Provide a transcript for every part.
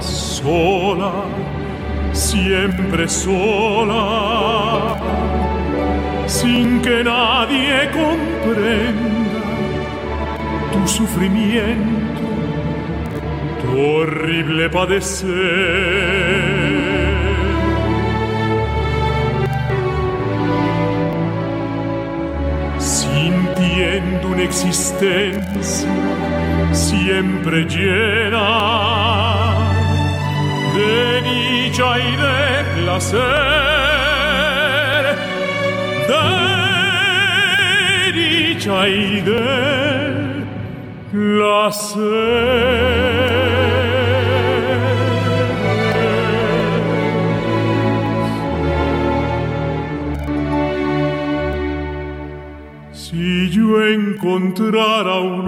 Sola, siempre sola, sin que nadie comprenda tu sufrimiento, tu horrible padecer. Sintiendo una existencia siempre llena de y de placer, de y de placer. Si yo encontrara un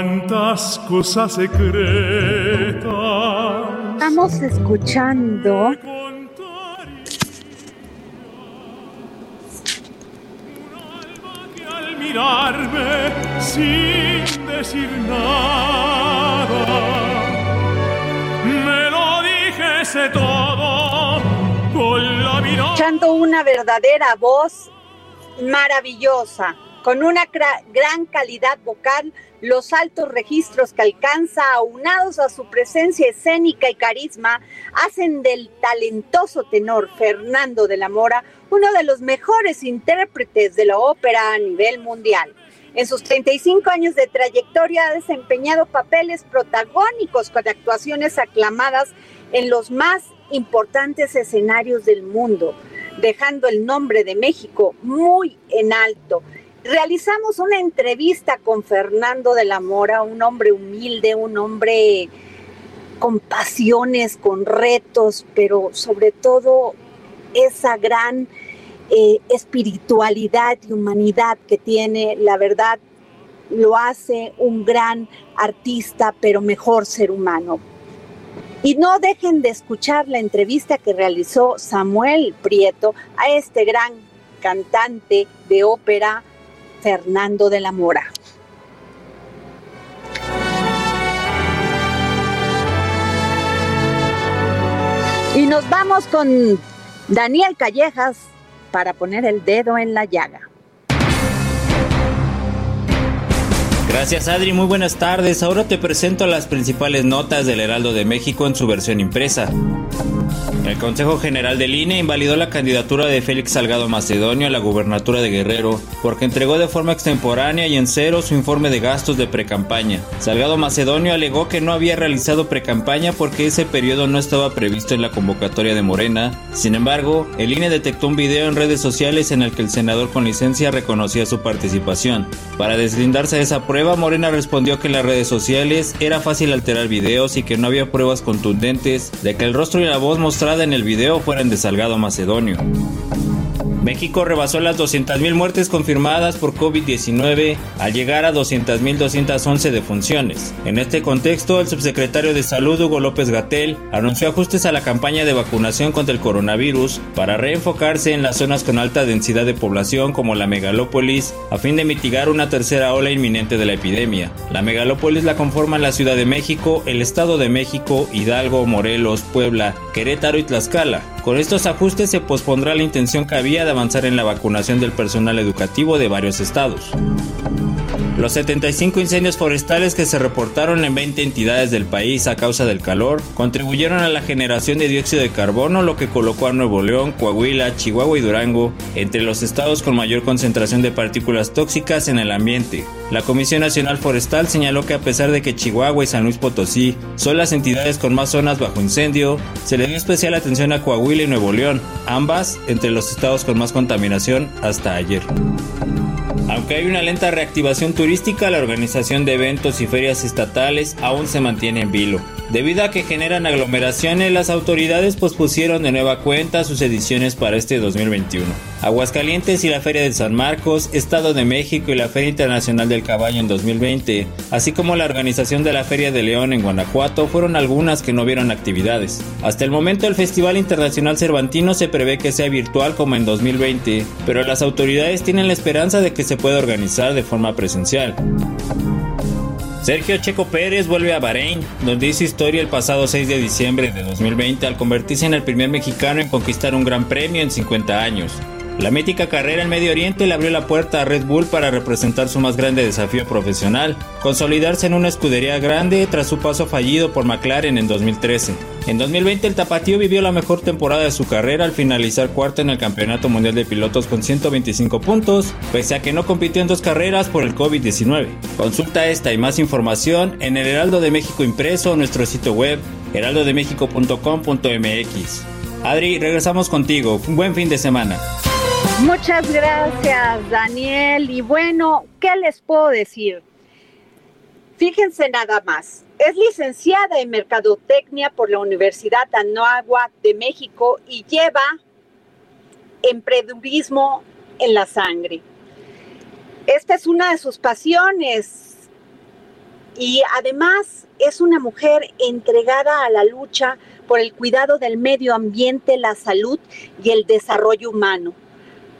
cuántas cosas secretas Estamos escuchando mirarme sin decir nada me lo dijese todo con la mirada. escuchando una verdadera voz maravillosa, con una gran calidad vocal, los altos registros que alcanza, aunados a su presencia escénica y carisma, hacen del talentoso tenor Fernando de la Mora uno de los mejores intérpretes de la ópera a nivel mundial. En sus 35 años de trayectoria ha desempeñado papeles protagónicos con actuaciones aclamadas en los más importantes escenarios del mundo, dejando el nombre de México muy en alto. Realizamos una entrevista con Fernando de la Mora, un hombre humilde, un hombre con pasiones, con retos, pero sobre todo esa gran eh, espiritualidad y humanidad que tiene, la verdad, lo hace un gran artista, pero mejor ser humano. Y no dejen de escuchar la entrevista que realizó Samuel Prieto a este gran cantante de ópera, Fernando de la Mora. Y nos vamos con Daniel Callejas para poner el dedo en la llaga. Gracias Adri, muy buenas tardes. Ahora te presento las principales notas del Heraldo de México en su versión impresa. El Consejo General del INE invalidó la candidatura de Félix Salgado Macedonio a la gubernatura de Guerrero porque entregó de forma extemporánea y en cero su informe de gastos de precampaña. Salgado Macedonio alegó que no había realizado precampaña porque ese periodo no estaba previsto en la convocatoria de Morena. Sin embargo, el INE detectó un video en redes sociales en el que el senador con licencia reconocía su participación. Para deslindarse de esa prueba, Morena respondió que en las redes sociales era fácil alterar videos y que no había pruebas contundentes de que el rostro y la voz mostrada en el video fueran de Salgado Macedonio. México rebasó las 200.000 muertes confirmadas por COVID-19 al llegar a 200.211 defunciones. En este contexto, el subsecretario de Salud Hugo López Gatel anunció ajustes a la campaña de vacunación contra el coronavirus para reenfocarse en las zonas con alta densidad de población como la megalópolis a fin de mitigar una tercera ola inminente de la epidemia. La megalópolis la conforman la Ciudad de México, el Estado de México, Hidalgo, Morelos, Puebla, Querétaro y Tlaxcala. Con estos ajustes se pospondrá la intención que de avanzar en la vacunación del personal educativo de varios estados. Los 75 incendios forestales que se reportaron en 20 entidades del país a causa del calor contribuyeron a la generación de dióxido de carbono, lo que colocó a Nuevo León, Coahuila, Chihuahua y Durango entre los estados con mayor concentración de partículas tóxicas en el ambiente. La Comisión Nacional Forestal señaló que a pesar de que Chihuahua y San Luis Potosí son las entidades con más zonas bajo incendio, se le dio especial atención a Coahuila y Nuevo León, ambas entre los estados con más contaminación hasta ayer. Aunque hay una lenta reactivación turística, la organización de eventos y ferias estatales aún se mantiene en vilo. Debido a que generan aglomeraciones, las autoridades pospusieron de nueva cuenta sus ediciones para este 2021. Aguascalientes y la Feria de San Marcos, Estado de México y la Feria Internacional del Caballo en 2020, así como la organización de la Feria de León en Guanajuato, fueron algunas que no vieron actividades. Hasta el momento el Festival Internacional Cervantino se prevé que sea virtual como en 2020, pero las autoridades tienen la esperanza de que se pueda organizar de forma presencial. Sergio Checo Pérez vuelve a Bahrein, donde hizo historia el pasado 6 de diciembre de 2020 al convertirse en el primer mexicano en conquistar un gran premio en 50 años. La mítica carrera en Medio Oriente le abrió la puerta a Red Bull para representar su más grande desafío profesional, consolidarse en una escudería grande tras su paso fallido por McLaren en 2013. En 2020 el tapatío vivió la mejor temporada de su carrera al finalizar cuarto en el Campeonato Mundial de Pilotos con 125 puntos, pese a que no compitió en dos carreras por el COVID-19. Consulta esta y más información en el Heraldo de México impreso o nuestro sitio web heraldodemexico.com.mx. Adri, regresamos contigo. Un buen fin de semana. Muchas gracias, Daniel. Y bueno, ¿qué les puedo decir? Fíjense nada más. Es licenciada en Mercadotecnia por la Universidad Anáhuac de México y lleva emprendedurismo en la sangre. Esta es una de sus pasiones y además es una mujer entregada a la lucha por el cuidado del medio ambiente, la salud y el desarrollo humano.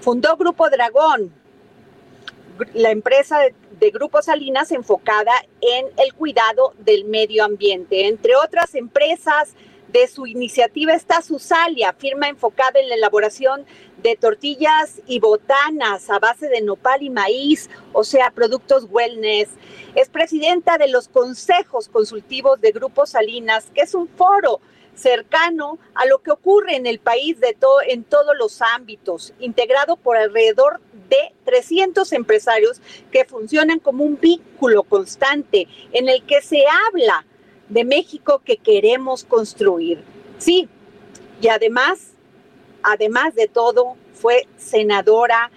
Fundó Grupo Dragón, la empresa de, Grupo Salinas enfocada en el cuidado del medio ambiente. Entre otras empresas de su iniciativa está Susalia, firma enfocada en la elaboración de tortillas y botanas a base de nopal y maíz, o sea, productos wellness. Es presidenta de los consejos consultivos de Grupo Salinas, que es un foro cercano a lo que ocurre en el país de todo, en todos los ámbitos, integrado por alrededor de 300 empresarios que funcionan como un vínculo constante en el que se habla de México que queremos construir. Sí, y además, además de todo, fue senadora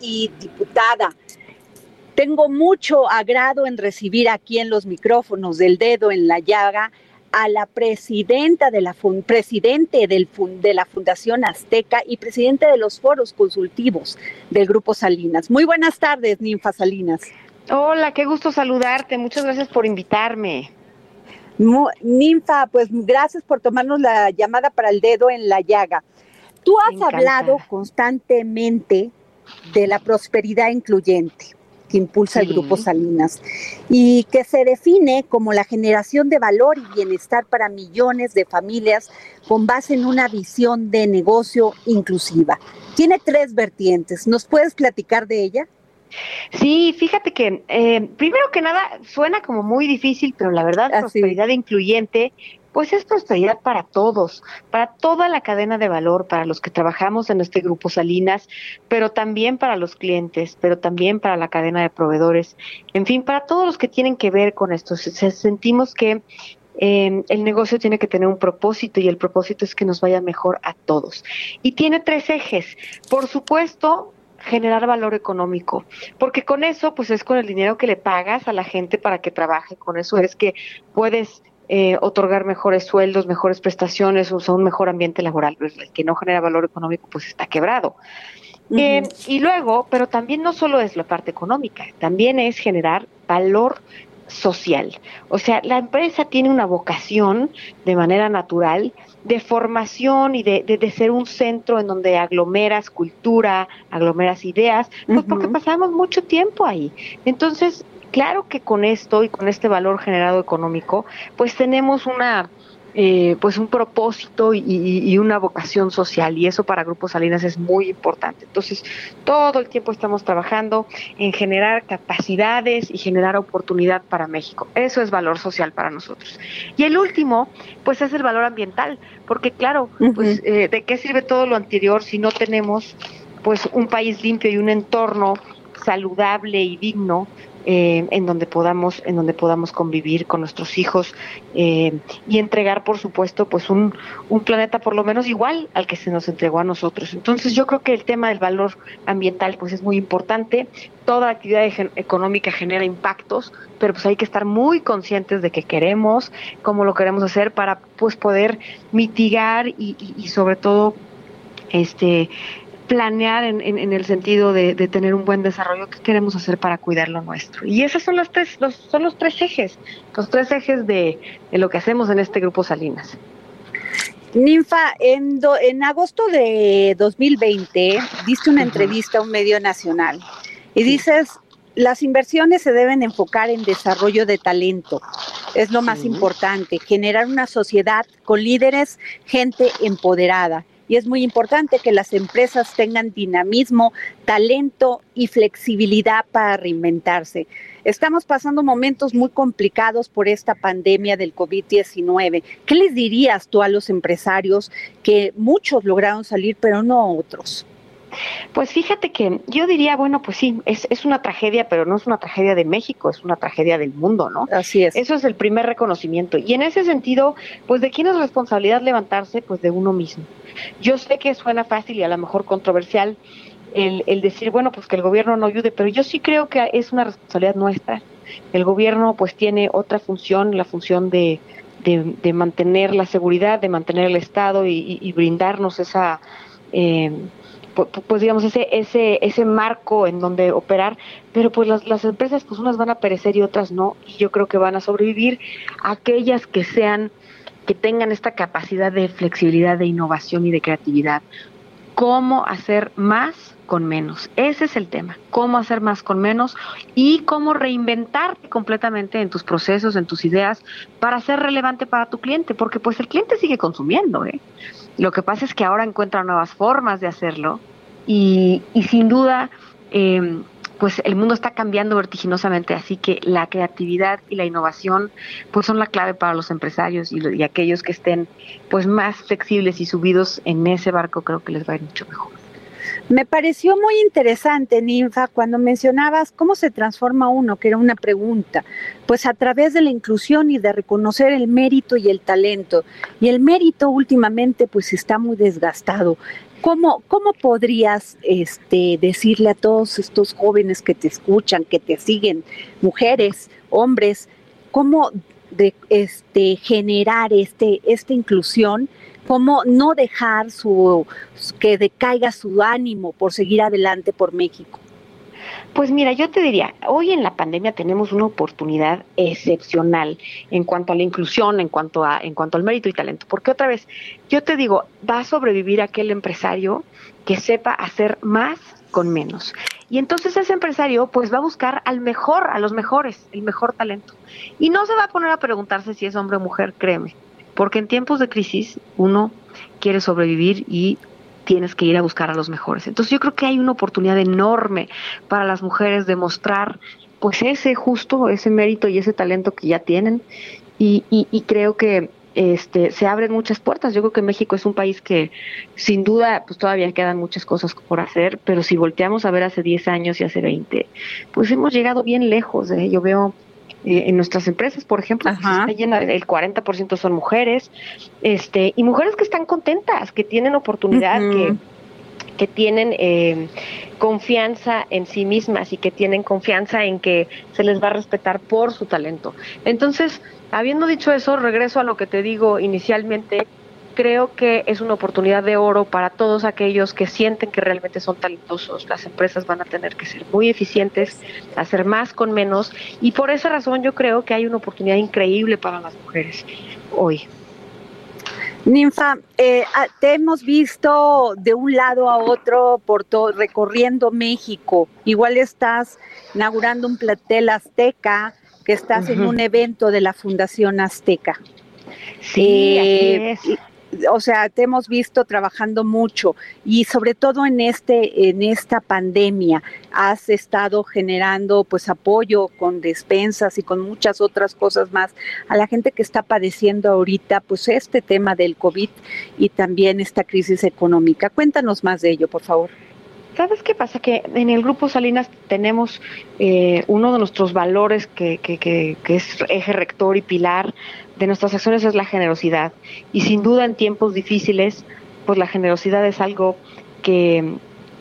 y diputada. Tengo mucho agrado en recibir aquí en los micrófonos del dedo en la llaga a la presidenta de la presidente del, de la Fundación Azteca y presidente de los foros consultivos del Grupo Salinas. Muy buenas tardes, Ninfa Salinas. Hola, qué gusto saludarte. Muchas gracias por invitarme. Ninfa, pues gracias por tomarnos la llamada para el dedo en la llaga. Tú has hablado constantemente de la prosperidad incluyente que impulsa el Grupo Salinas y que se define como la generación de valor y bienestar para millones de familias con base en una visión de negocio inclusiva. Tiene tres vertientes. ¿Nos puedes platicar de ella? Sí, fíjate que eh, primero que nada suena como muy difícil, pero la verdad prosperidad incluyente pues es prosperidad para todos, para toda la cadena de valor, para los que trabajamos en este grupo Salinas, pero también para los clientes, pero también para la cadena de proveedores, en fin, para todos los que tienen que ver con esto. sentimos que eh, el negocio tiene que tener un propósito y el propósito es que nos vaya mejor a todos. Y tiene tres ejes. Por supuesto, generar valor económico, porque con eso, pues es con el dinero que le pagas a la gente para que trabaje, con eso es que puedes eh, otorgar mejores sueldos, mejores prestaciones, o sea, un mejor ambiente laboral. Pues, el que no genera valor económico, pues está quebrado. Eh, y luego, pero también no solo es la parte económica, también es generar valor social. O sea, la empresa tiene una vocación de manera natural de formación y de, de, ser un centro en donde aglomeras cultura, aglomeras ideas, pues porque pasamos mucho tiempo ahí. Entonces, claro que con esto y con este valor generado económico, pues tenemos una eh, pues un propósito y, una vocación social y eso para Grupos Salinas es muy importante. Entonces, todo el tiempo estamos trabajando en generar capacidades y generar oportunidad para México. Eso es valor social para nosotros. Y el último, pues es el valor ambiental, porque claro, pues eh, ¿de qué sirve todo lo anterior si no tenemos pues un país limpio y un entorno saludable y digno eh, en donde podamos en donde podamos convivir con nuestros hijos eh, y entregar por supuesto pues un, un planeta por lo menos igual al que se nos entregó a nosotros. Entonces yo creo que el tema del valor ambiental pues es muy importante. Toda actividad económica genera impactos pero pues hay que estar muy conscientes de qué queremos cómo lo queremos hacer para pues poder mitigar y, y sobre todo este planear en, en, el sentido de, tener un buen desarrollo que queremos hacer para cuidar lo nuestro. Y esos son los tres, los, son los tres ejes, los tres ejes de, lo que hacemos en este grupo Salinas. Ninfa, en, en agosto de 2020 diste una entrevista a un medio nacional y dices, las inversiones se deben enfocar en desarrollo de talento. Es lo más importante, generar una sociedad con líderes, gente empoderada y es muy importante que las empresas tengan dinamismo, talento y flexibilidad para reinventarse. Estamos pasando momentos muy complicados por esta pandemia del COVID-19. ¿Qué les dirías tú a los empresarios que muchos lograron salir, pero no otros? Pues fíjate que yo diría, bueno, pues sí, es, es, una tragedia, pero no es una tragedia de México, es una tragedia del mundo, ¿no? Así es. Eso es el primer reconocimiento. Y en ese sentido, pues de quién es responsabilidad levantarse, pues de uno mismo. Yo sé que suena fácil y a lo mejor controversial el, el decir, bueno, pues que el gobierno no ayude, pero yo sí creo que es una responsabilidad nuestra. El gobierno pues tiene otra función, la función de, de, mantener la seguridad, de mantener el Estado y, brindarnos esa... Eh, pues digamos ese ese ese marco en donde operar pero pues las, las empresas pues unas van a perecer y otras no y yo creo que van a sobrevivir aquellas que sean que tengan esta capacidad de flexibilidad, de innovación y de creatividad. ¿Cómo hacer más con menos? Ese es el tema. ¿Cómo hacer más con menos? Y cómo reinventarte completamente en tus procesos, en tus ideas, para ser relevante para tu cliente, porque pues el cliente sigue consumiendo. ¿eh? Lo que pasa es que ahora encuentra nuevas formas de hacerlo y, y sin duda... Eh, pues el mundo está cambiando vertiginosamente, así que la creatividad y la innovación pues son la clave para los empresarios y, aquellos que estén pues más flexibles y subidos en ese barco creo que les va a ir mucho mejor. Me pareció muy interesante, Ninfa, cuando mencionabas cómo se transforma uno, que era una pregunta, pues a través de la inclusión y de reconocer el mérito y el talento. Y el mérito últimamente pues está muy desgastado. ¿Cómo, ¿Cómo podrías este, decirle a todos estos jóvenes que te escuchan, que te siguen, mujeres, hombres, cómo de, este, generar este, esta inclusión, cómo no dejar su, que decaiga su ánimo por seguir adelante por México? Pues mira, yo te diría, hoy en la pandemia tenemos una oportunidad excepcional en cuanto a la inclusión, en cuanto a en cuanto al mérito y talento, porque otra vez, yo te digo, va a sobrevivir aquel empresario que sepa hacer más con menos. Y entonces ese empresario pues va a buscar al mejor, a los mejores, el mejor talento. Y no se va a poner a preguntarse si es hombre o mujer, créeme, porque en tiempos de crisis uno quiere sobrevivir y tienes que ir a buscar a los mejores. Entonces yo creo que hay una oportunidad enorme para las mujeres de mostrar pues ese justo, ese mérito y ese talento que ya tienen y, y, creo que este, se abren muchas puertas. Yo creo que México es un país que sin duda pues todavía quedan muchas cosas por hacer, pero si volteamos a ver hace 10 años y hace 20, pues hemos llegado bien lejos. ¿eh? Yo veo en nuestras empresas, por ejemplo, pues, está llena, el 40% son mujeres, este, y mujeres que están contentas, que tienen oportunidad, que que tienen eh, confianza en sí mismas y que tienen confianza en que se les va a respetar por su talento. Entonces, habiendo dicho eso, regreso a lo que te digo inicialmente, creo que es una oportunidad de oro para todos aquellos que sienten que realmente son talentosos. Las empresas van a tener que ser muy eficientes, hacer más con menos y por esa razón yo creo que hay una oportunidad increíble para las mujeres hoy. Ninfa, eh, ah, te hemos visto de un lado a otro por todo, recorriendo México. Igual estás inaugurando un platel azteca, que estás en un evento de la Fundación Azteca. Sí, eh, así es o sea, te hemos visto trabajando mucho y sobre todo en este en esta pandemia has estado generando pues apoyo con despensas y con muchas otras cosas más a la gente que está padeciendo ahorita pues este tema del COVID y también esta crisis económica. Cuéntanos más de ello, por favor. ¿Sabes qué pasa? Que en el Grupo Salinas tenemos eh, uno de nuestros valores que, que, que, que es eje rector y pilar de nuestras acciones es la generosidad. Y sin duda en tiempos difíciles, pues la generosidad es algo que,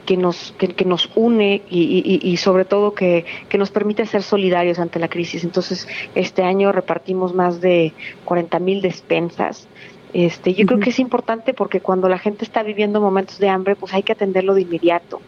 que nos, que, nos une y, y, sobre todo que, que, nos permite ser solidarios ante la crisis. Entonces, este año repartimos más de 40 mil despensas. Este, yo creo que es importante porque cuando la gente está viviendo momentos de hambre, pues hay que atenderlo de inmediato.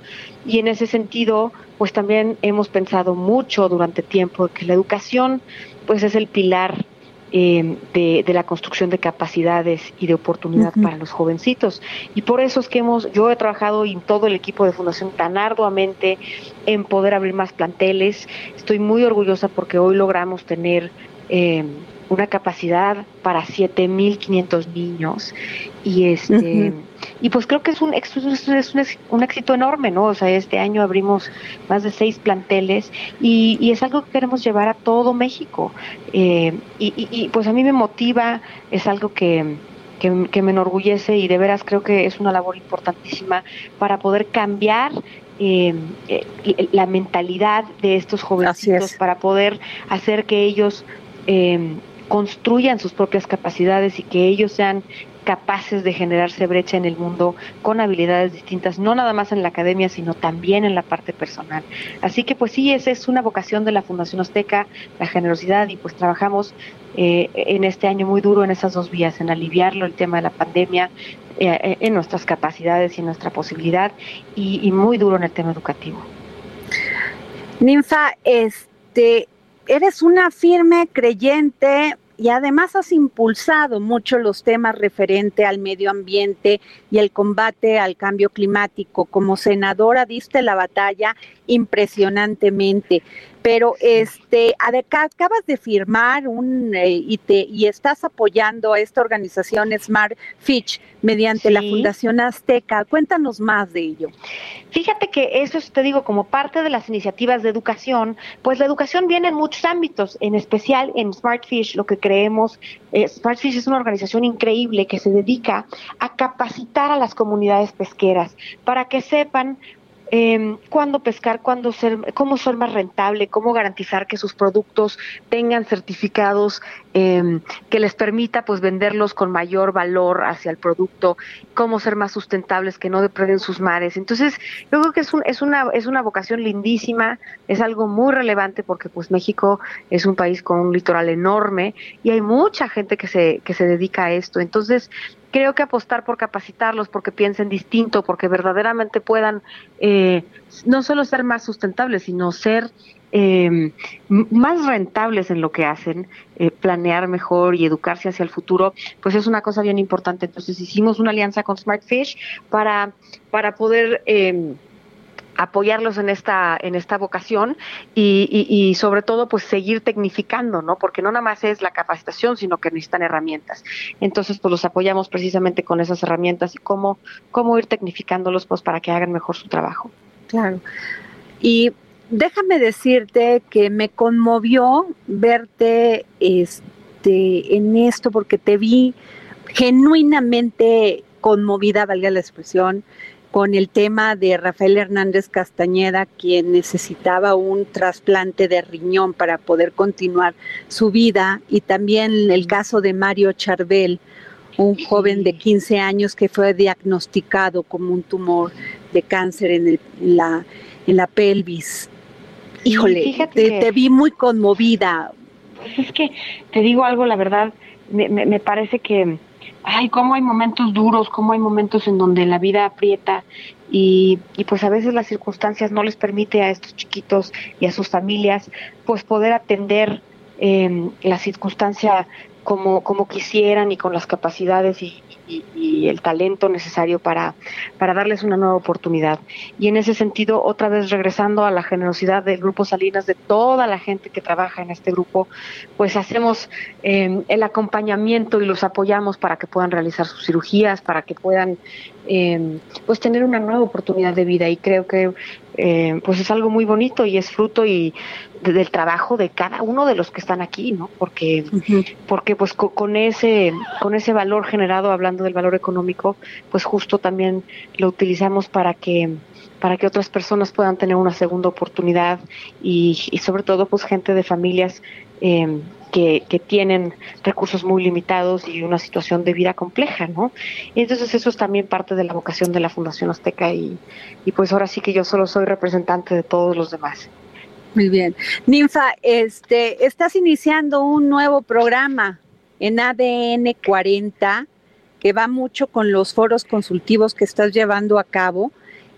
Y en ese sentido, pues también hemos pensado mucho durante tiempo que la educación, pues es el pilar eh, de, la construcción de capacidades y de oportunidad para los jovencitos. Y por eso es que hemos, yo he trabajado y todo el equipo de Fundación tan arduamente en poder abrir más planteles. Estoy muy orgullosa porque hoy logramos tener eh, una capacidad para 7.500 niños y este y pues creo que es un, es, un, un, éxito enorme, ¿no? O sea, este año abrimos más de seis planteles y, y es algo que queremos llevar a todo México. Eh, y, y, pues a mí me motiva, es algo que, que, me enorgullece y de veras creo que es una labor importantísima para poder cambiar eh, eh la mentalidad de estos jovencitos, para poder hacer que ellos eh, construyan sus propias capacidades y que ellos sean capaces de generarse brecha en el mundo con habilidades distintas, no nada más en la academia, sino también en la parte personal. Así que pues sí, esa es una vocación de la Fundación Azteca, la generosidad, y pues trabajamos eh, en este año muy duro en esas dos vías, en aliviarlo el tema de la pandemia, eh, en nuestras capacidades y en nuestra posibilidad, y, y muy duro en el tema educativo. Ninfa, este, eres una firme creyente y además has impulsado mucho los temas referente al medio ambiente y el combate al cambio climático. Como senadora diste la batalla impresionantemente pero este acabas de firmar un eh, y te y estás apoyando a esta organización Smart Fitch mediante la Fundación Azteca. Cuéntanos más de ello. Fíjate que eso te digo como parte de las iniciativas de educación, pues la educación viene en muchos ámbitos, en especial en Smart Fish, lo que creemos eh, Smart Fish es una organización increíble que se dedica a capacitar a las comunidades pesqueras para que sepan eh, cuándo pescar, cuándo ser, cómo ser más rentable, cómo garantizar que sus productos tengan certificados eh, que les permita pues venderlos con mayor valor hacia el producto, cómo ser más sustentables, que no depreden sus mares. Entonces, yo creo que es, un, es, una, es una vocación lindísima, es algo muy relevante porque pues México es un país con un litoral enorme y hay mucha gente que se, que se dedica a esto. Entonces, creo que apostar por capacitarlos, porque piensen distinto, porque verdaderamente puedan eh, no solo ser más sustentables, sino ser eh, más rentables en lo que hacen, eh, planear mejor y educarse hacia el futuro, pues es una cosa bien importante. Entonces hicimos una alianza con Smartfish para, para poder... Eh, apoyarlos en esta, en esta vocación y, y, sobre todo pues seguir tecnificando, ¿no? Porque no nada más es la capacitación, sino que necesitan herramientas. Entonces pues los apoyamos precisamente con esas herramientas y cómo, cómo ir tecnificándolos pues para que hagan mejor su trabajo. Claro. Y déjame decirte que me conmovió verte este, en esto porque te vi genuinamente conmovida, valga la expresión, con el tema de Rafael Hernández Castañeda, quien necesitaba un trasplante de riñón para poder continuar su vida, y también el caso de Mario Charbel, un joven de 15 años que fue diagnosticado como un tumor de cáncer en, la, en la pelvis. Híjole, te, vi muy conmovida. Pues es que te digo algo, la verdad, me, me parece que ay, cómo hay momentos duros, cómo hay momentos en donde la vida aprieta y, y, pues a veces las circunstancias no les permite a estos chiquitos y a sus familias pues poder atender eh, la circunstancia como, como quisieran y con las capacidades y, y, el talento necesario para, para darles una nueva oportunidad. Y en ese sentido, otra vez regresando a la generosidad del Grupo Salinas, de toda la gente que trabaja en este grupo, pues hacemos em, el acompañamiento y los apoyamos para que puedan realizar sus cirugías, para que puedan eh, pues tener una nueva oportunidad de vida. Y creo que eh, pues es algo muy bonito y es fruto y del trabajo de cada uno de los que están aquí, ¿no? Porque, porque pues con, ese, con ese valor generado, hablando del valor económico, pues justo también lo utilizamos para que para que otras personas puedan tener una segunda oportunidad y, y sobre todo pues gente de familias eh, que, que, tienen recursos muy limitados y una situación de vida compleja, ¿no? Entonces eso es también parte de la vocación de la Fundación Azteca y, y pues ahora sí que yo solo soy representante de todos los demás. Muy bien. Ninfa, este, estás iniciando un nuevo programa en ADN 40 que va mucho con los foros consultivos que estás llevando a cabo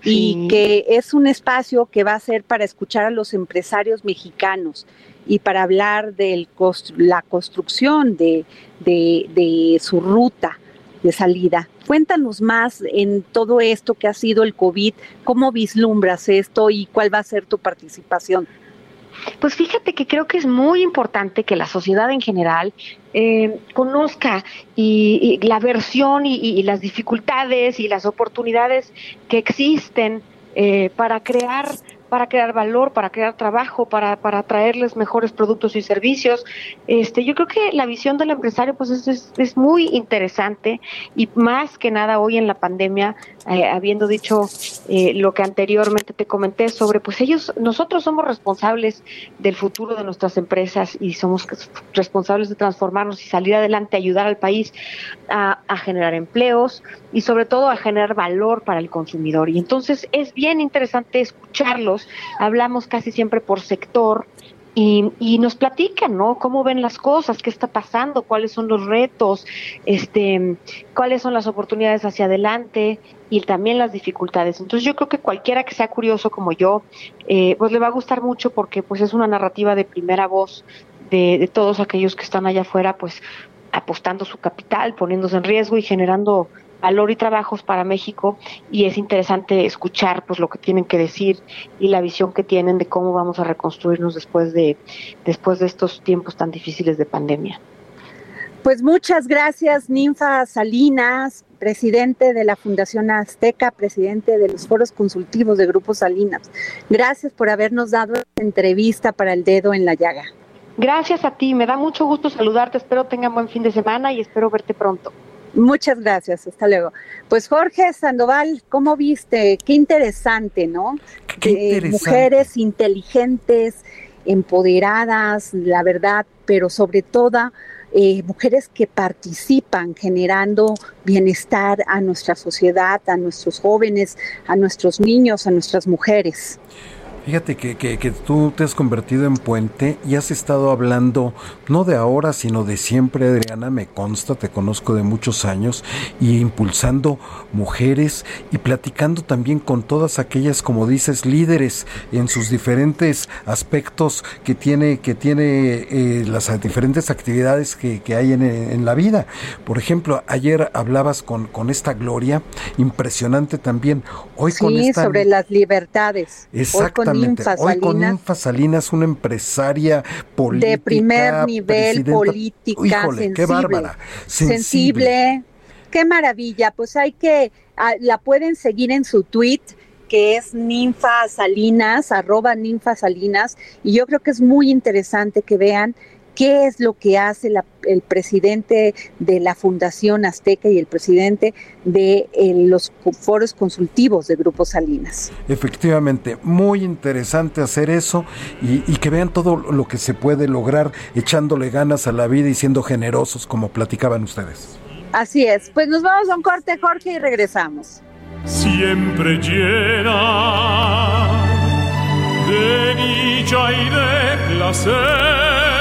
y que es un espacio que va a ser para escuchar a los empresarios mexicanos y para hablar de la construcción de, de su ruta de salida. Cuéntanos más en todo esto que ha sido el COVID, cómo vislumbras esto y cuál va a ser tu participación. Pues fíjate que creo que es muy importante que la sociedad en general eh, conozca y, la versión y, las dificultades y las oportunidades que existen eh, para crear para crear valor, para crear trabajo, para, para traerles mejores productos y servicios. Este, yo creo que la visión del empresario pues es, es, muy interesante y más que nada hoy en la pandemia, eh, habiendo dicho eh, lo que anteriormente te comenté sobre, pues ellos, nosotros somos responsables del futuro de nuestras empresas y somos responsables de transformarnos y salir adelante, ayudar al país a, a generar empleos y sobre todo a generar valor para el consumidor. Y entonces es bien interesante escucharlos hablamos casi siempre por sector y, y, nos platican, ¿no? Cómo ven las cosas, qué está pasando, cuáles son los retos, este, cuáles son las oportunidades hacia adelante y también las dificultades. Entonces yo creo que cualquiera que sea curioso como yo, eh, pues le va a gustar mucho porque pues es una narrativa de primera voz de, de todos aquellos que están allá afuera, pues apostando su capital, poniéndose en riesgo y generando valor y trabajos para México y es interesante escuchar pues lo que tienen que decir y la visión que tienen de cómo vamos a reconstruirnos después de después de estos tiempos tan difíciles de pandemia. Pues muchas gracias, Ninfa Salinas, presidente de la Fundación Azteca, presidente de los foros consultivos de Grupo Salinas. Gracias por habernos dado esta entrevista para el dedo en la llaga. Gracias a ti, me da mucho gusto saludarte, espero tengan buen fin de semana y espero verte pronto. Muchas gracias, hasta luego. Pues Jorge Sandoval, ¿cómo viste? Qué interesante, ¿no? Qué mujeres inteligentes, empoderadas, la verdad, pero sobre todo eh, mujeres que participan generando bienestar a nuestra sociedad, a nuestros jóvenes, a nuestros niños, a nuestras mujeres. Fíjate que, que, tú te has convertido en puente y has estado hablando, no de ahora, sino de siempre, Adriana, me consta, te conozco de muchos años, y impulsando mujeres y platicando también con todas aquellas, como dices, líderes en sus diferentes aspectos que tiene, que tiene eh, las diferentes actividades que, que hay en, en, la vida. Por ejemplo, ayer hablabas con, con esta Gloria, impresionante también. Hoy con esta... sobre las libertades. Exactamente. Hoy con Ninfa Salinas, una empresaria política. De primer nivel, política, sensible. qué bárbara. Sensible. Qué maravilla. Pues hay que, ah, la pueden seguir en su tweet que es Ninfa Salinas, arroba Ninfa Salinas, y yo creo que es muy interesante que vean qué es lo que hace el presidente de la Fundación Azteca y el presidente de eh, los foros consultivos de Grupo Salinas. Efectivamente, muy interesante hacer eso y, que vean todo lo que se puede lograr echándole ganas a la vida y siendo generosos, como platicaban ustedes. Así es, pues nos vamos a un corte, Jorge, y regresamos. Siempre llena de dicha y de placer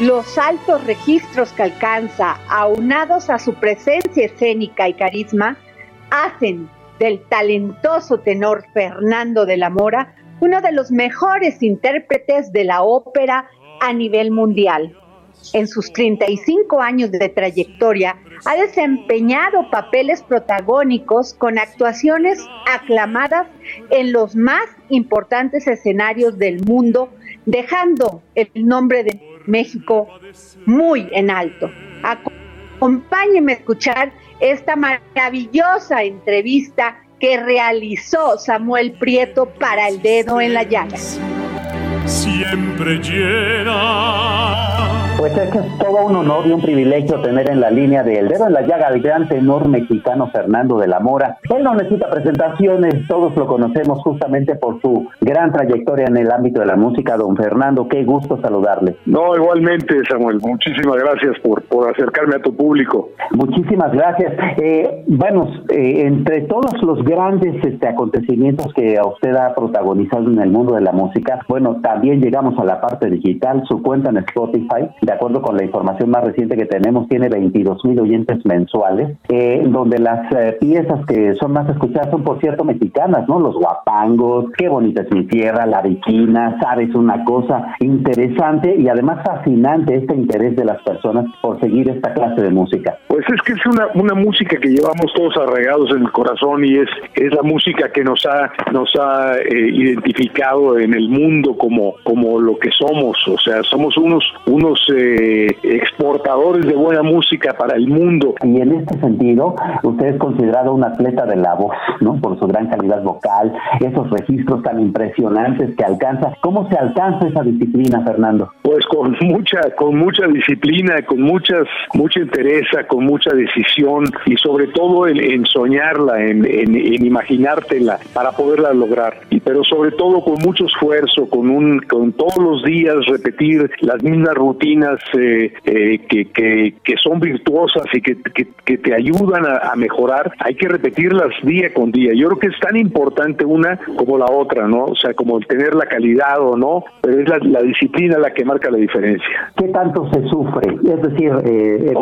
los altos registros que alcanza, aunados a su presencia escénica y carisma, hacen del talentoso tenor Fernando de la Mora uno de los mejores intérpretes de la ópera a nivel mundial. En sus 35 años de trayectoria, ha desempeñado papeles protagónicos con actuaciones aclamadas en los más importantes escenarios del mundo, dejando el nombre de México muy en alto. Acompáñeme a escuchar esta maravillosa entrevista que realizó Samuel Prieto para el dedo en la llaga. Siempre llena pues es que es todo un honor y un privilegio tener en la línea del dedo en la llaga al gran tenor mexicano Fernando de la Mora. Él no necesita presentaciones, todos lo conocemos justamente por su gran trayectoria en el ámbito de la música. Don Fernando, qué gusto saludarle. No, igualmente, Samuel. Muchísimas gracias por, por acercarme a tu público. Muchísimas gracias. Eh, bueno, eh, entre todos los grandes este, acontecimientos que usted ha protagonizado en el mundo de la música, bueno, también llegamos a la parte digital, su cuenta en Spotify de acuerdo con la información más reciente que tenemos, tiene 22 mil oyentes mensuales, eh, donde las eh, piezas que son más escuchadas son, por cierto, mexicanas, ¿no? Los guapangos, qué bonita es mi tierra, la viquina, sabes, una cosa interesante y además fascinante este interés de las personas por seguir esta clase de música. Pues es que es una, una música que llevamos todos arraigados en el corazón y es, es la música que nos ha, nos ha eh, identificado en el mundo como, como lo que somos, o sea, somos unos, unos eh, exportadores de buena música para el mundo. Y en este sentido, usted es considerado un atleta de la voz, ¿no? Por su gran calidad vocal, esos registros tan impresionantes que alcanza. ¿Cómo se alcanza esa disciplina, Fernando? Pues con mucha, con mucha disciplina, con muchas, mucha interés, con mucha decisión y sobre todo en, soñarla, en, en, imaginártela para poderla lograr. Y pero sobre todo con mucho esfuerzo, con un, con todos los días repetir las mismas rutinas eh, eh, que, que, que, son virtuosas y que, que, te ayudan a, mejorar. Hay que repetirlas día con día. Yo creo que es tan importante una como la otra, ¿no? O sea, como tener la calidad o no, pero es la, disciplina la que marca la diferencia. ¿Qué tanto se sufre? Es decir, eh,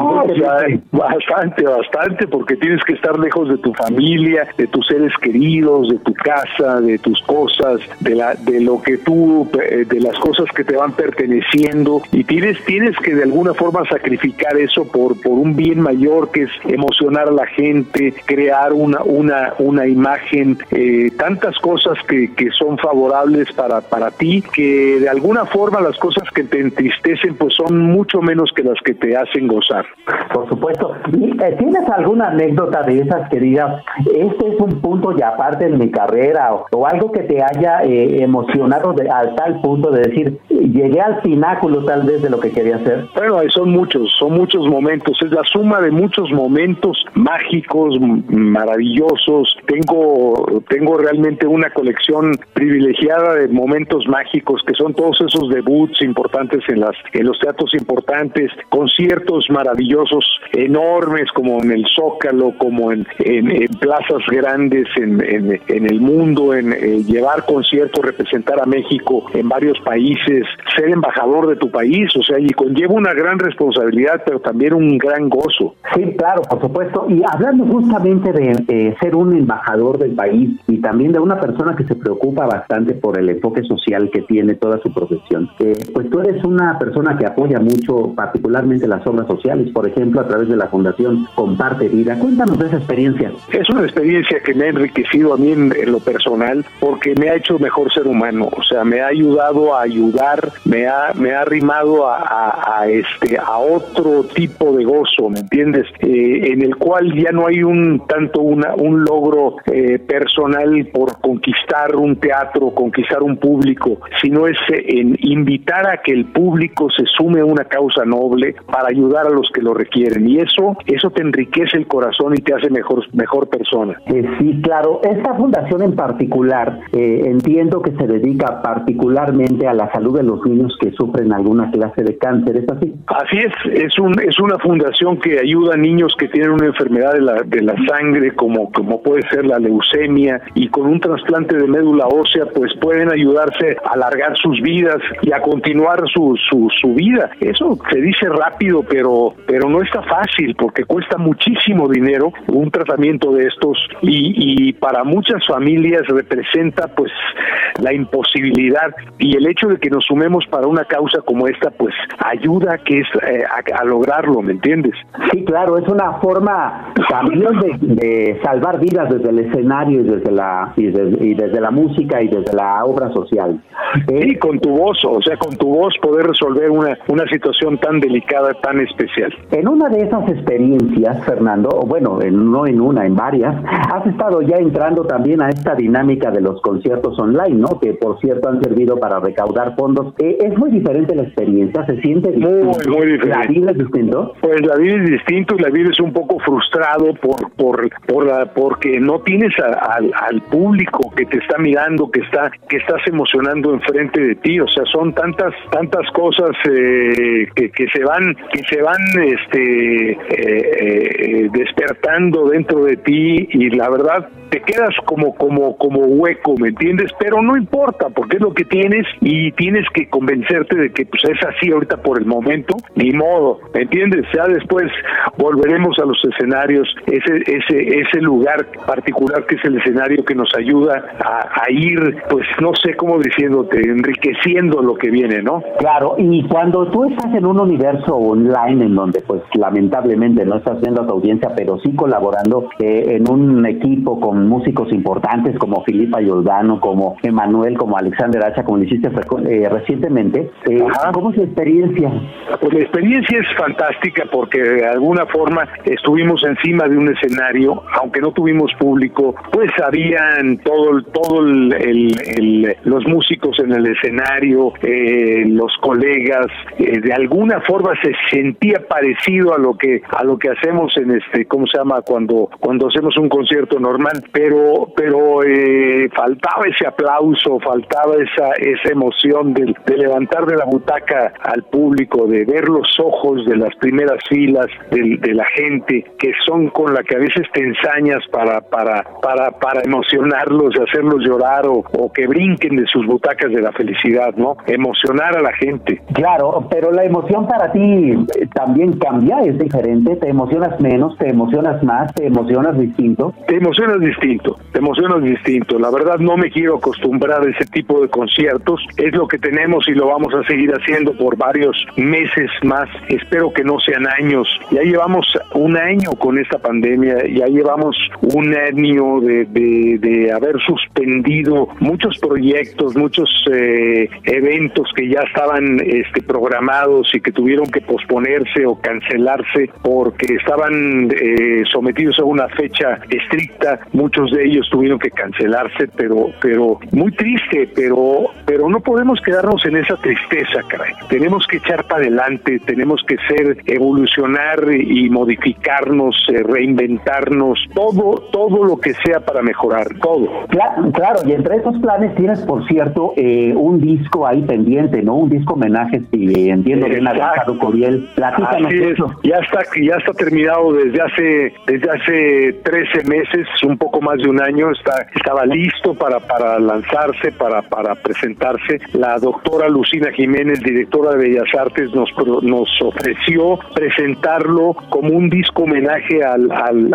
bastante, bastante, porque tienes que estar lejos de tu familia, de tus seres queridos, de tu casa, de tus cosas, de la, de lo que tú, eh, de las cosas que te van perteneciendo, y tienes, tienes que de alguna forma sacrificar eso por, por un bien mayor que es emocionar a la gente, crear una, una, una imagen, eh, tantas cosas que, que son favorables para, para ti, que de alguna forma las cosas que te entristecen pues son mucho menos que las que te hacen gozar. Por supuesto. Eh, ¿Tienes alguna anécdota de esas que digas, este es un punto ya aparte en mi carrera o, algo que te haya eh, emocionado de, al tal punto de decir, llegué al pináculo tal vez de lo que quería hacer? Bueno, son muchos, son muchos momentos, es la suma de muchos momentos mágicos, maravillosos. Tengo, tengo realmente una colección privilegiada de momentos mágicos que son todos esos debuts importantes en las en los teatros importantes, conciertos maravillosos enormes como en el Zócalo, como en, en, plazas grandes en, en, el mundo, en eh, llevar conciertos, representar a México en varios países, ser embajador de tu país, o sea, y conlleva una gran responsabilidad, pero también un gran gozo. Sí, claro, por supuesto. Y hablando justamente de ser un embajador del país y también de una persona que se preocupa bastante por el enfoque social que tiene toda su profesión, eh, pues tú eres una persona que apoya mucho, particularmente las obras sociales, por ejemplo, a través de la Fundación Comparte Vida. Cuéntanos de esa experiencia. Es una experiencia que me ha enriquecido a mí en, lo personal porque me ha hecho mejor ser humano, o sea, me ha ayudado a ayudar, me ha, me ha arrimado a, este, a otro tipo de gozo, ¿me entiendes? Eh, en el cual ya no hay un tanto una, un logro eh, personal por conquistar un teatro, conquistar un público, sino es eh, en invitar a que el público se sume a una causa noble para ayudar a los que lo requieren. Y eso, eso te enriquece el corazón y te hace mejor, mejor persona. sí, claro. Esta fundación en particular, entiendo que se dedica particularmente a la salud de los niños que sufren alguna clase de cáncer, ¿es así? Así es, es, un, es una fundación que ayuda a niños que tienen una enfermedad de la, de la sangre, como, puede ser la leucemia, y con un trasplante de médula ósea, pues pueden ayudarse a alargar sus vidas y a continuar su, su, su vida. Eso se dice rápido, pero, pero no está fácil porque cuesta muchísimo dinero un tratamiento de estos y, y para muchas familias representa pues la imposibilidad y el hecho de que nos sumemos para una causa como esta pues ayuda que es eh, a, lograrlo, ¿me entiendes? Sí, claro, es una forma también de, salvar vidas desde el escenario y desde la y desde, la música y desde la obra social. Sí, con tu voz, o sea, con tu voz poder resolver una, una situación tan delicada, tan especial. En una de esas experiencias, Fernando, o bueno, no en una, en varias, has estado ya entrando también a esta dinámica de los conciertos online, ¿no? Que por cierto han servido para recaudar fondos. Eh, es muy diferente la experiencia, se siente muy, muy diferente. ¿La vida es distinto? Pues la vida es distinto y la vida es un poco frustrado por por por la porque no tienes al público que te está mirando, que está que estás emocionando enfrente de ti, o sea, son tantas tantas cosas eh, que, que se van que se van este eh, despertando dentro de ti y la verdad te quedas como como como hueco, ¿me entiendes? Pero no importa porque es lo que tienes y tienes que convencerte de que pues es así ahorita por el momento, ni modo, ¿me entiendes? Ya después volveremos a los escenarios, ese ese ese lugar particular que es el escenario que nos ayuda ayuda a, a ir, pues no sé cómo diciéndote, enriqueciendo lo que viene, ¿no? Claro, y cuando tú estás en un universo online en donde pues lamentablemente no estás viendo a tu audiencia, pero sí colaborando eh, en un equipo con músicos importantes como Filipa Giordano, como Emanuel, como Alexander Hacha, como lo hiciste eh, recientemente, eh, ¿cómo es la experiencia? Pues la experiencia es fantástica porque de alguna forma estuvimos encima de un escenario, aunque no tuvimos público, pues habían todo, todo el, los músicos en el escenario, eh, los colegas, eh, de alguna forma se sentía parecido a lo que a lo que hacemos en este, ¿cómo se llama? Cuando cuando hacemos un concierto normal, pero pero eh, faltaba ese aplauso, faltaba esa esa emoción de, de levantar de la butaca al público, de ver los ojos de las primeras filas de, de la gente, que son con la que a veces te ensañas para para para para emocionarlos, hacerlos llorar o, o que brinquen de sus butacas de la felicidad, ¿no? Emocionar a la gente. Claro, pero la emoción para ti eh, también cambia, es diferente, te emocionas menos, te emocionas más, te emocionas distinto. Te emocionas distinto, te emocionas distinto. La verdad no me quiero acostumbrar a ese tipo de conciertos, es lo que tenemos y lo vamos a seguir haciendo por varios meses más. Espero que no sean años. Ya llevamos un año con esta pandemia, ya llevamos un año de, de, haber suspendido muchos proyectos, muchos eh, eventos que ya estaban este, programados y que tuvieron que posponerse o cancelarse porque estaban eh, sometidos a una fecha estricta. Muchos de ellos tuvieron que cancelarse, pero, pero muy triste, pero, pero no podemos quedarnos en esa tristeza, caray. Tenemos que echar para adelante, tenemos que ser, evolucionar y modificarnos, eh, reinventarnos, todo, todo lo que sea para mejorar, todo. Claro, claro, y entre esos planes tienes, por cierto, eh, un disco ahí pendiente, ¿no? Un disco homenaje, si entiendo bien, a Ricardo Coriel. Así es. Ya está, ya está terminado desde hace, desde hace 13 meses, un poco más de un año, está, estaba listo para, para lanzarse, para, para presentarse. La doctora Lucina Jiménez, directora de Artes, nos, nos ofreció presentarlo como un disco homenaje al, al,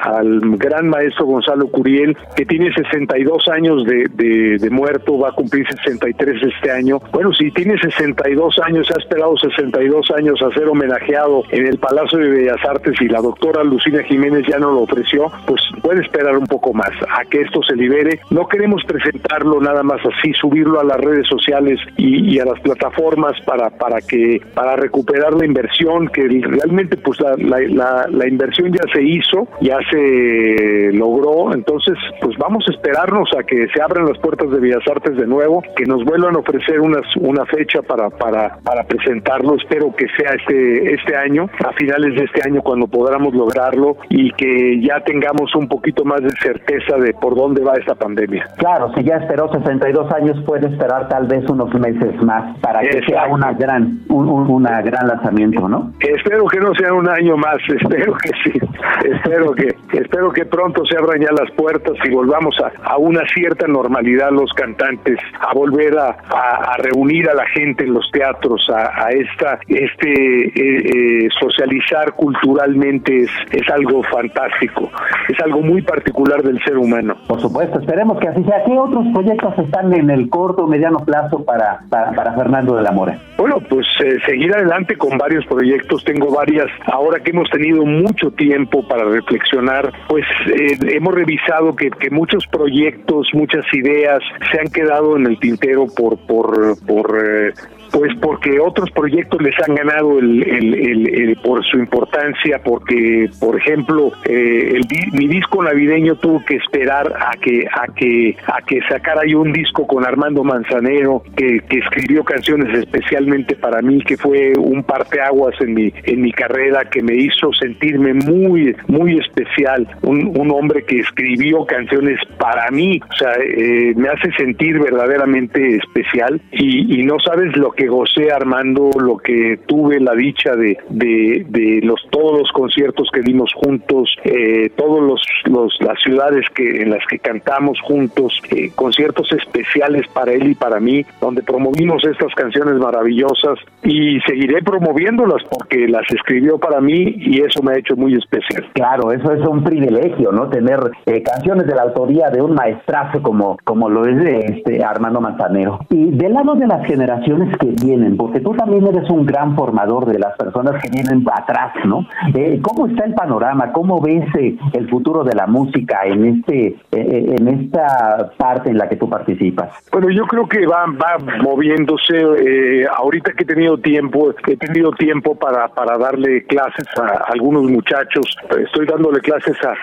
al, gran maestro Gonzalo Curiel, que tiene 62 años de, de, de muerto, va a cumplir 63 este año. Bueno, si tiene 62 años, ha esperado 62 años a ser homenajeado en el Palacio de Bellas Artes y la doctora Lucina Jiménez ya no lo ofreció, pues puede esperar un poco más a que esto se libere. No queremos presentarlo nada más así, subirlo a las redes sociales y a las plataformas para, para que para recuperar la inversión que realmente pues la, la, la, la inversión ya se hizo, ya se logró, entonces pues vamos a esperarnos a que se abran las puertas de Bellas Artes de nuevo, que nos vuelvan a ofrecer unas, una fecha para, para, para presentarlo, espero que sea este, este año, a finales de este año cuando podamos lograrlo y que ya tengamos un poquito más de certeza de por dónde va esta pandemia. Claro, si ya esperó 62 años, puede esperar tal vez unos meses más para que sea una gran, un, una gran lanzamiento, ¿no? Espero que no sea un año más, espero que sí, espero que, espero que pronto se abran ya las puertas y volvamos a, a una cierta normalidad los cantantes, a volver a, a, a reunir a la gente en los teatros, a, a esta, este eh, eh, socializar culturalmente es, es algo fantástico, es algo muy particular del ser humano. Por supuesto, esperemos que así sea. ¿Qué otros proyectos están en el corto o mediano plazo para, para, para Fernando de la Mora? Bueno, pues eh, seguir adelante con varios proyectos. Tengo varias, ahora que hemos tenido mucho tiempo para reflexionar, pues eh, hemos revisado que, muchos proyectos, muchas ideas se han quedado en el tintero por, por, por eh, pues porque otros proyectos les han ganado el, el, el, por su importancia, porque, por ejemplo, eh, mi disco navideño tuvo que esperar a que a que a que sacara yo un disco con Armando Manzanero, que escribió canciones especialmente para mí, que fue un parteaguas en mi en mi carrera, que me hizo sentirme muy muy especial, un, un hombre que escribió canciones para mí, o sea, eh, me hace sentir verdaderamente especial. Y, y no sabes lo que gocé Armando, lo que tuve la dicha de, de, de los todos los conciertos que dimos juntos, eh, todos los, los, las ciudades que en las que cantamos juntos, eh, conciertos especiales para él y para mí, donde promovimos estas canciones maravillosas y seguiré promoviéndolas porque las escribió para mí y eso me ha hecho muy especial. Claro, eso es un privilegio, ¿no? Tener eh, canciones de la autoría de un maestrazo como, como lo es este Armando Manzanero. Y del lado de las generaciones que vienen, porque tú también eres un gran formador de las personas que vienen atrás, ¿no? Eh, ¿Cómo está el panorama? ¿Cómo ves eh, el futuro de la música en este en esta parte en la que tú participas? Bueno, yo creo que va, va moviéndose. ahorita que he tenido tiempo, he tenido tiempo para, para darle clases a algunos muchachos. Estoy dándole clases a,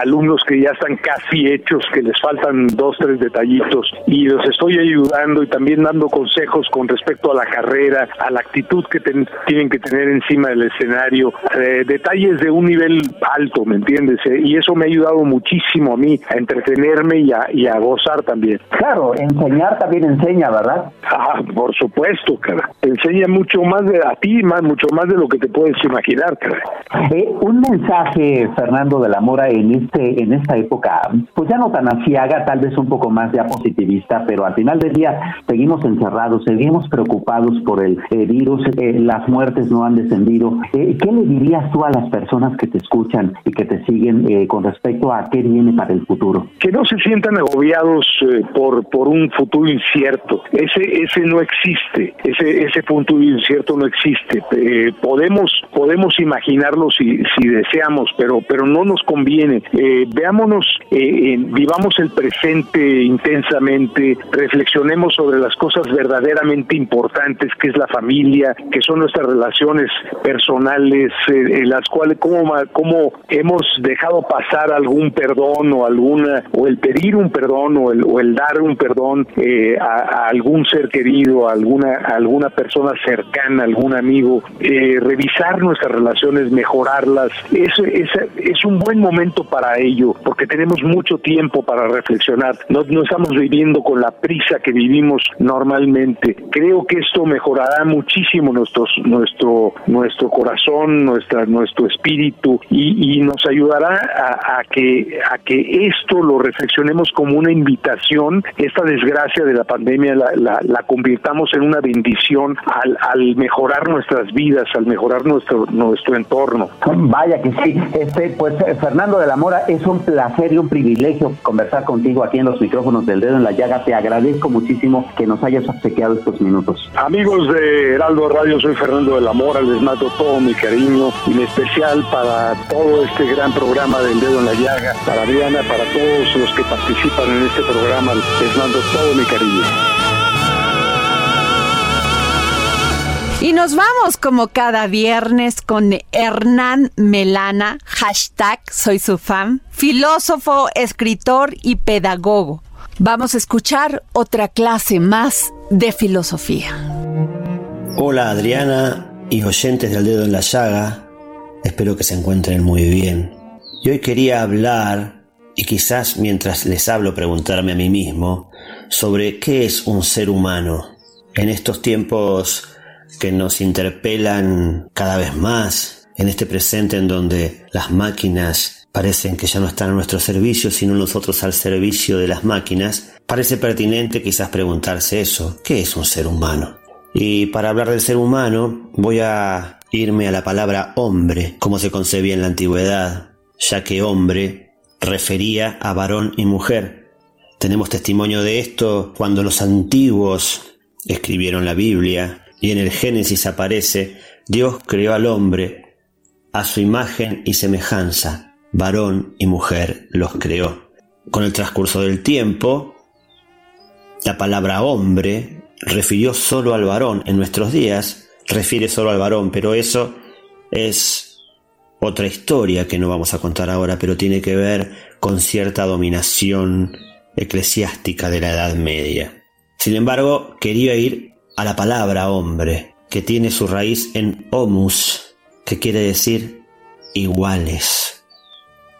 alumnos que ya están casi hechos, que les faltan dos, tres detallitos y los estoy ayudando y también dando consejos con respecto a la carrera, a la actitud que tienen que tener encima del escenario, eh, detalles de un nivel alto, ¿me entiendes? Eh, y eso me ha ayudado muchísimo a mí a entretenerme y a, y a gozar también. Claro, enseñar también enseña, ¿verdad? Ah, por supuesto, cara. Enseña mucho más de a ti, más, mucho más de lo que te puedes imaginar. Eh, un mensaje, Fernando de la Mora, en este en esta época, pues ya no tan asiaga, tal vez un poco más ya positivista, pero al final del día seguimos encerrados, seguimos preocupados por el virus, eh, las muertes no han descendido. Eh, ¿Qué le dirías tú a las personas que te escuchan y que te siguen eh, con respecto a qué viene para el futuro? Que no se sientan agobiados por por un futuro incierto. Ese ese no existe. Ese ese futuro incierto no existe. podemos podemos imaginarlo si si deseamos, pero pero no nos conviene. Eh, veámonos, eh, vivamos el presente intensamente, reflexionemos sobre las cosas verdaderamente importantes que es la familia, que son nuestras relaciones personales, eh, en las cuales cómo, cómo hemos dejado pasar algún perdón o alguna o el pedir un perdón o el, o el dar un perdón a, algún ser querido, a alguna a alguna persona cercana, algún amigo, revisar nuestras relaciones, mejorarlas. Es, es, es un buen momento para ello, porque tenemos mucho tiempo para reflexionar. No, no estamos viviendo con la prisa que vivimos normalmente. Creo que esto mejorará muchísimo nuestros, nuestro, nuestro corazón, nuestra, nuestro espíritu y, nos ayudará a, que, a que esto lo reflexionemos como una invitación. Esta desgracia de la pandemia la, la, convirtamos en una bendición al, al mejorar nuestras vidas, al mejorar nuestro, nuestro entorno. Vaya que sí. Este, pues eh, Fernando de la Mora, es un placer y un privilegio conversar contigo aquí en los micrófonos del dedo en la llaga. Te agradezco muchísimo que nos hayas obsequiado estos minutos. Amigos de Heraldo Radio, soy Fernando de la Mora, les mando todo mi cariño en especial para todo este gran programa del dedo en la llaga, para Adriana, para todos los que participan en este programa, les mando todo mi cariño. Y nos vamos como cada viernes con Hernán Melana, hashtag soy su filósofo, escritor y pedagogo. Vamos a escuchar otra clase más de filosofía. Hola Adriana y oyentes del dedo en la llaga, espero que se encuentren muy bien. Y hoy quería hablar, y quizás mientras les hablo preguntarme a mí mismo, sobre qué es un ser humano. En estos tiempos que nos interpelan cada vez más en este presente en donde las máquinas parecen que ya no están a nuestro servicio, sino nosotros al servicio de las máquinas, parece pertinente quizás preguntarse eso, ¿qué es un ser humano? Y para hablar del ser humano voy a irme a la palabra hombre, como se concebía en la antigüedad, ya que hombre refería a varón y mujer. Tenemos testimonio de esto cuando los antiguos escribieron la Biblia, y en el Génesis aparece, Dios creó al hombre a su imagen y semejanza, varón y mujer los creó. Con el transcurso del tiempo, la palabra hombre refirió solo al varón. En nuestros días refiere solo al varón, pero eso es otra historia que no vamos a contar ahora, pero tiene que ver con cierta dominación eclesiástica de la Edad Media. Sin embargo, quería ir a la palabra hombre, que tiene su raíz en homus, que quiere decir iguales.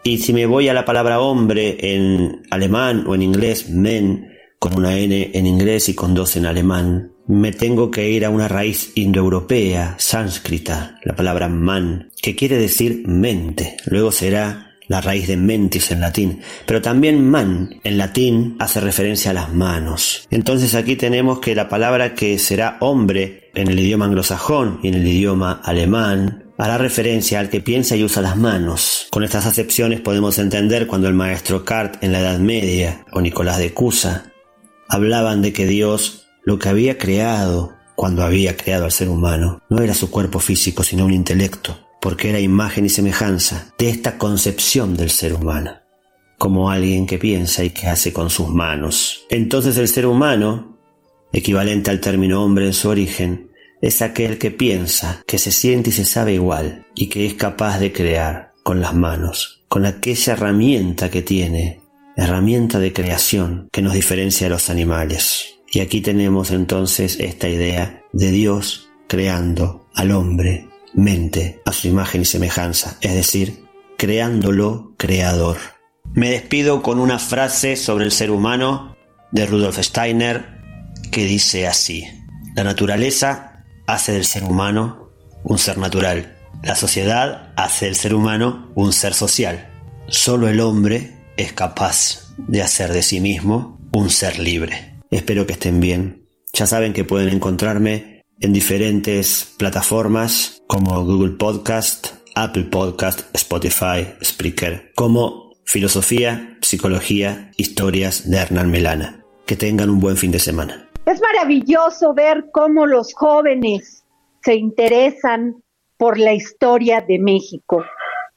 Y si me voy a la palabra hombre en alemán o en inglés, men, con una N en inglés y con dos en alemán, me tengo que ir a una raíz indoeuropea, sánscrita, la palabra man, que quiere decir mente. Luego será la raíz de mentis en latín, pero también man en latín hace referencia a las manos. Entonces aquí tenemos que la palabra que será hombre en el idioma anglosajón y en el idioma alemán hará referencia al que piensa y usa las manos. Con estas acepciones podemos entender cuando el maestro Cart en la Edad Media o Nicolás de Cusa hablaban de que Dios lo que había creado cuando había creado al ser humano no era su cuerpo físico sino un intelecto, porque era imagen y semejanza de esta concepción del ser humano, como alguien que piensa y que hace con sus manos. Entonces el ser humano, equivalente al término hombre en su origen, es aquel que piensa, que se siente y se sabe igual, y que es capaz de crear con las manos, con aquella herramienta que tiene, herramienta de creación que nos diferencia de los animales. Y aquí tenemos entonces esta idea de Dios creando al hombre, mente, a su imagen y semejanza, es decir, creándolo creador. Me despido con una frase sobre el ser humano de Rudolf Steiner que dice así, la naturaleza hace del ser humano un ser natural. La sociedad hace del ser humano un ser social. Solo el hombre es capaz de hacer de sí mismo un ser libre. Espero que estén bien. Ya saben que pueden encontrarme en diferentes plataformas como Google Podcast, Apple Podcast, Spotify, Spreaker, como Filosofía, Psicología, Historias de Hernán Melana. Que tengan un buen fin de semana. Es maravilloso ver cómo los jóvenes se interesan por la historia de México.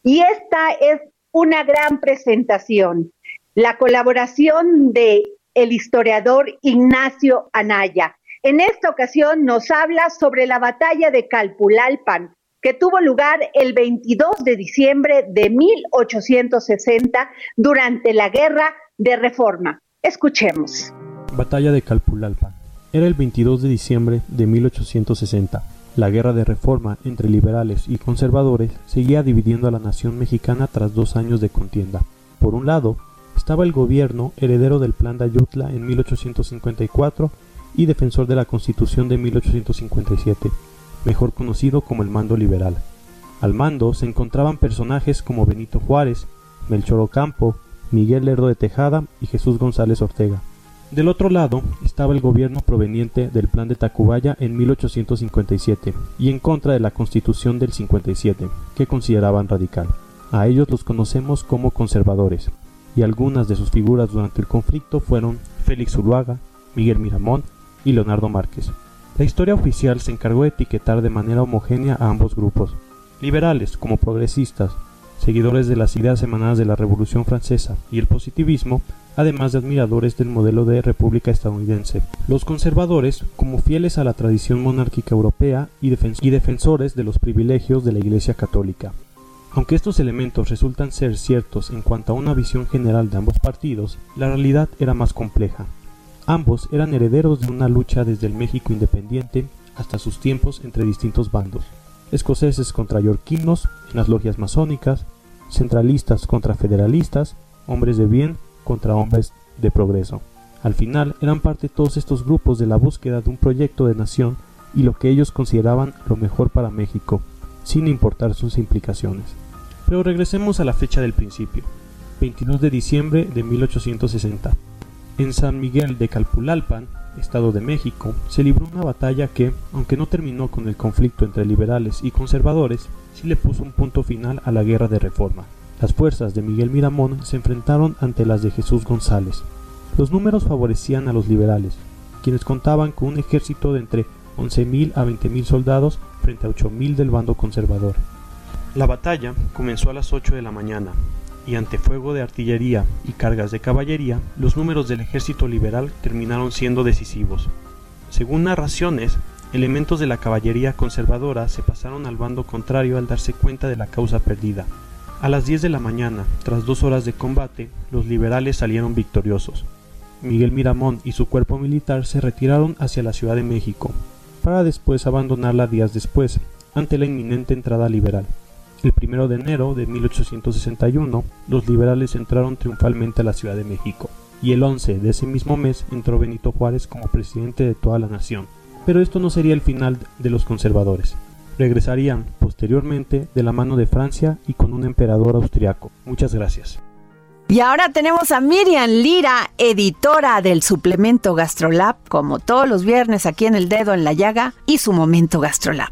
Y esta es una gran presentación, la colaboración de el historiador Ignacio Anaya. En esta ocasión nos habla sobre la batalla de Calpulalpan, que tuvo lugar el 22 de diciembre de 1860 durante la Guerra de Reforma. Escuchemos. Batalla de Calpulalpan. Era el 22 de diciembre de 1860. La guerra de reforma entre liberales y conservadores seguía dividiendo a la nación mexicana tras dos años de contienda. Por un lado, estaba el gobierno heredero del Plan de Ayutla en 1854 y defensor de la Constitución de 1857, mejor conocido como el mando liberal. Al mando se encontraban personajes como Benito Juárez, Melchor Ocampo, Miguel Lerdo de Tejada y Jesús González Ortega. Del otro lado estaba el gobierno proveniente del Plan de Tacubaya en 1857 y en contra de la Constitución del 57, que consideraban radical. A ellos los conocemos como conservadores, y algunas de sus figuras durante el conflicto fueron Félix Zuluaga, Miguel Miramón y Leonardo Márquez. La historia oficial se encargó de etiquetar de manera homogénea a ambos grupos, liberales como progresistas, seguidores de las ideas emanadas de la Revolución Francesa y el positivismo, además de admiradores del modelo de república estadounidense. Los conservadores, como fieles a la tradición monárquica europea y, defensores de los privilegios de la Iglesia católica. Aunque estos elementos resultan ser ciertos en cuanto a una visión general de ambos partidos, la realidad era más compleja. Ambos eran herederos de una lucha desde el México independiente hasta sus tiempos entre distintos bandos. Escoceses contra yorquinos en las logias masónicas, centralistas contra federalistas, hombres de bien contra hombres de progreso. Al final eran parte todos estos grupos de la búsqueda de un proyecto de nación y lo que ellos consideraban lo mejor para México, sin importar sus implicaciones. Pero regresemos a la fecha del principio, 22 de diciembre de 1860. En San Miguel de Calpulalpan, Estado de México, se libró una batalla que, aunque no terminó con el conflicto entre liberales y conservadores, sí le puso un punto final a la guerra de reforma. Las fuerzas de Miguel Miramón se enfrentaron ante las de Jesús González. Los números favorecían a los liberales, quienes contaban con un ejército de entre 11.000 a 20.000 soldados frente a 8.000 del bando conservador. La batalla comenzó a las 8 de la mañana, y ante fuego de artillería y cargas de caballería, los números del ejército liberal terminaron siendo decisivos. Según narraciones, elementos de la caballería conservadora se pasaron al bando contrario al darse cuenta de la causa perdida, a las 10 de la mañana, tras dos horas de combate, los liberales salieron victoriosos. Miguel Miramón y su cuerpo militar se retiraron hacia la Ciudad de México, para después abandonarla días después, ante la inminente entrada liberal. El 1 de enero de 1861, los liberales entraron triunfalmente a la Ciudad de México, y el 11 de ese mismo mes entró Benito Juárez como presidente de toda la nación. Pero esto no sería el final de los conservadores regresarían posteriormente de la mano de Francia y con un emperador austriaco. Muchas gracias. Y ahora tenemos a Miriam Lira, editora del suplemento Gastrolab, como todos los viernes aquí en El Dedo en la Llaga, y su momento Gastrolab.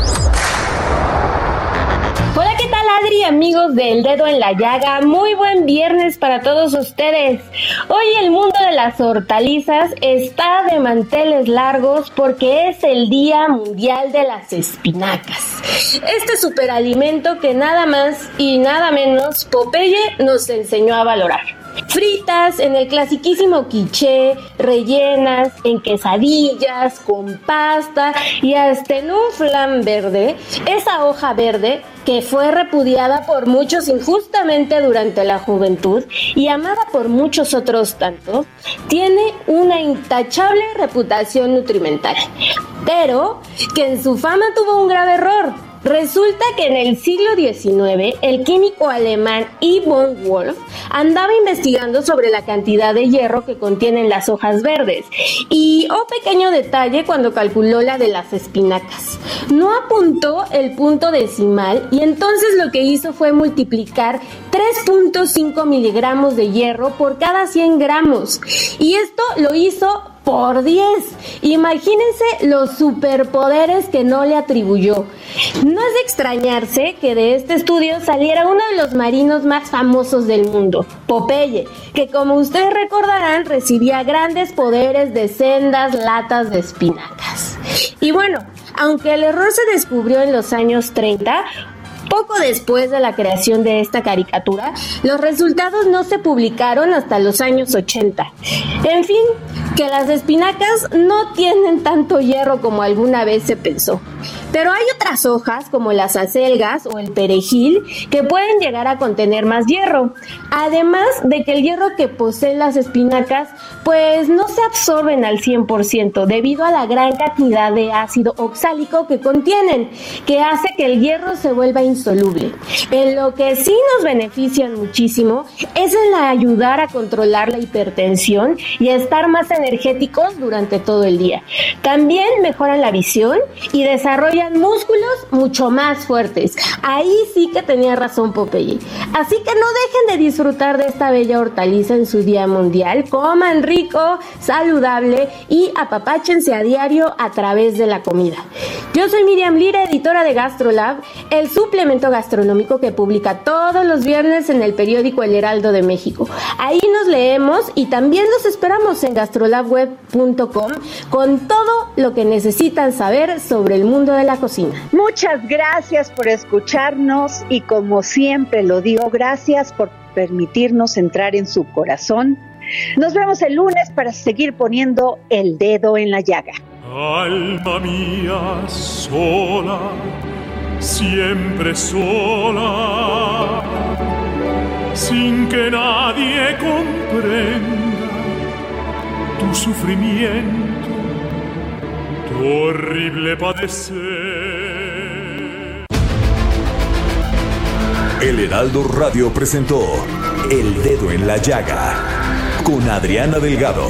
¿Qué tal Adri, amigos del dedo en la llaga? Muy buen viernes para todos ustedes. Hoy el mundo de las hortalizas está de manteles largos porque es el Día Mundial de las Espinacas. Este superalimento que nada más y nada menos Popeye nos enseñó a valorar. Fritas en el clasiquísimo quiché, rellenas en quesadillas, con pasta y hasta en un flan verde, esa hoja verde que fue repudiada por muchos injustamente durante la juventud y amada por muchos otros tanto, tiene una intachable reputación nutrimental, pero que en su fama tuvo un grave error Resulta que en el siglo XIX el químico alemán Yvonne Wolf andaba investigando sobre la cantidad de hierro que contienen las hojas verdes. Y, oh pequeño detalle, cuando calculó la de las espinacas, no apuntó el punto decimal y entonces lo que hizo fue multiplicar 3.5 miligramos de hierro por cada 100 gramos. Y esto lo hizo por 10. Imagínense los superpoderes que no le atribuyó. No es de extrañarse que de este estudio saliera uno de los marinos más famosos del mundo, Popeye, que como ustedes recordarán recibía grandes poderes de sendas latas de espinacas. Y bueno, aunque el error se descubrió en los años 30, poco después de la creación de esta caricatura, los resultados no se publicaron hasta los años 80. En fin, que las espinacas no tienen tanto hierro como alguna vez se pensó. Pero hay otras hojas, como las acelgas o el perejil, que pueden llegar a contener más hierro. Además de que el hierro que poseen las espinacas, pues no se absorben al 100% debido a la gran cantidad de ácido oxálico que contienen, que hace que el hierro se vuelva En lo que sí nos benefician muchísimo es en ayudar a controlar la hipertensión y estar más energéticos durante todo el día. También mejoran la visión y desarrollan músculos mucho más fuertes. Ahí sí que tenía razón Popeye. Así que no dejen de disfrutar de esta bella hortaliza en su día mundial. Coman rico, saludable y apapáchense a diario a través de la comida. Yo soy Miriam Lira, editora de GastroLab, el suplemento gastronómico que publica todos los viernes en el periódico El Heraldo de México. Ahí nos leemos y también los esperamos en gastrolabweb.com con todo lo que necesitan saber sobre el mundo de la cocina. Muchas gracias por escucharnos y como siempre lo digo, gracias por permitirnos entrar en su corazón. Nos vemos el lunes para seguir poniendo el dedo en la llaga. Alma mía sola, siempre sola, sin que nadie comprenda tu sufrimiento horrible padecer. El Heraldo Radio presentó El Dedo en la Llaga con Adriana Delgado.